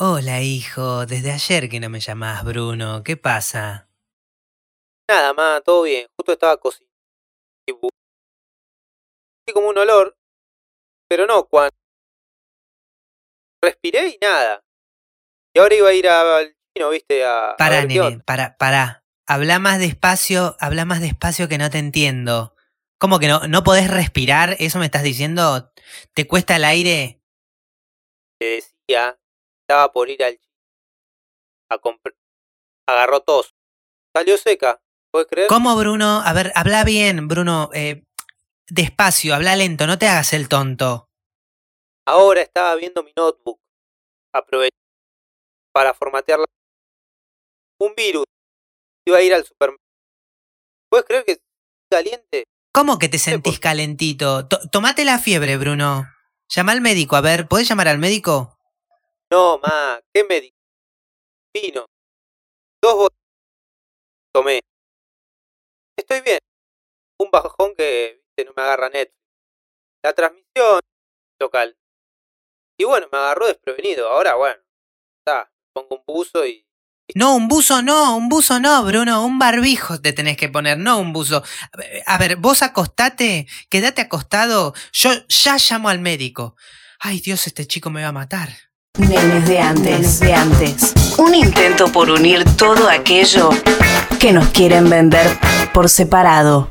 Hola, hijo. Desde ayer que no me llamás, Bruno. ¿Qué pasa? Nada, ma, todo bien. Justo estaba cocinando. y como un olor, pero no cuando. Respiré y nada. Y ahora iba a ir al chino, viste, a. Pará, nene. Pará, pará. Habla más despacio. Habla más despacio que no te entiendo. ¿Cómo que no, no podés respirar? ¿Eso me estás diciendo? ¿Te cuesta el aire? Te decía, estaba por ir al. A comprar. Agarró tos. Salió seca. ¿Puedes creer? ¿Cómo, Bruno? A ver, habla bien, Bruno. Eh, despacio, habla lento. No te hagas el tonto. Ahora estaba viendo mi notebook. Aproveché para formatearla. Un virus. Iba a ir al supermercado. ¿Puedes creer que caliente? ¿Cómo que te sentís calentito? To- tomate la fiebre, Bruno. Llama al médico. A ver, ¿podés llamar al médico? No, ma, ¿qué me? Vino. Dos botellas. Tomé. Estoy bien. Un bajón que viste, no me agarra net. La transmisión local. Y bueno, me agarró desprevenido. Ahora, bueno, está. Pongo un buzo y. No, un buzo no, un buzo no, Bruno. Un barbijo te tenés que poner, no un buzo. A ver, vos acostate, quédate acostado. Yo ya llamo al médico. Ay, Dios, este chico me va a matar. Nenes de antes, de antes. Un intento por unir todo aquello que nos quieren vender por separado.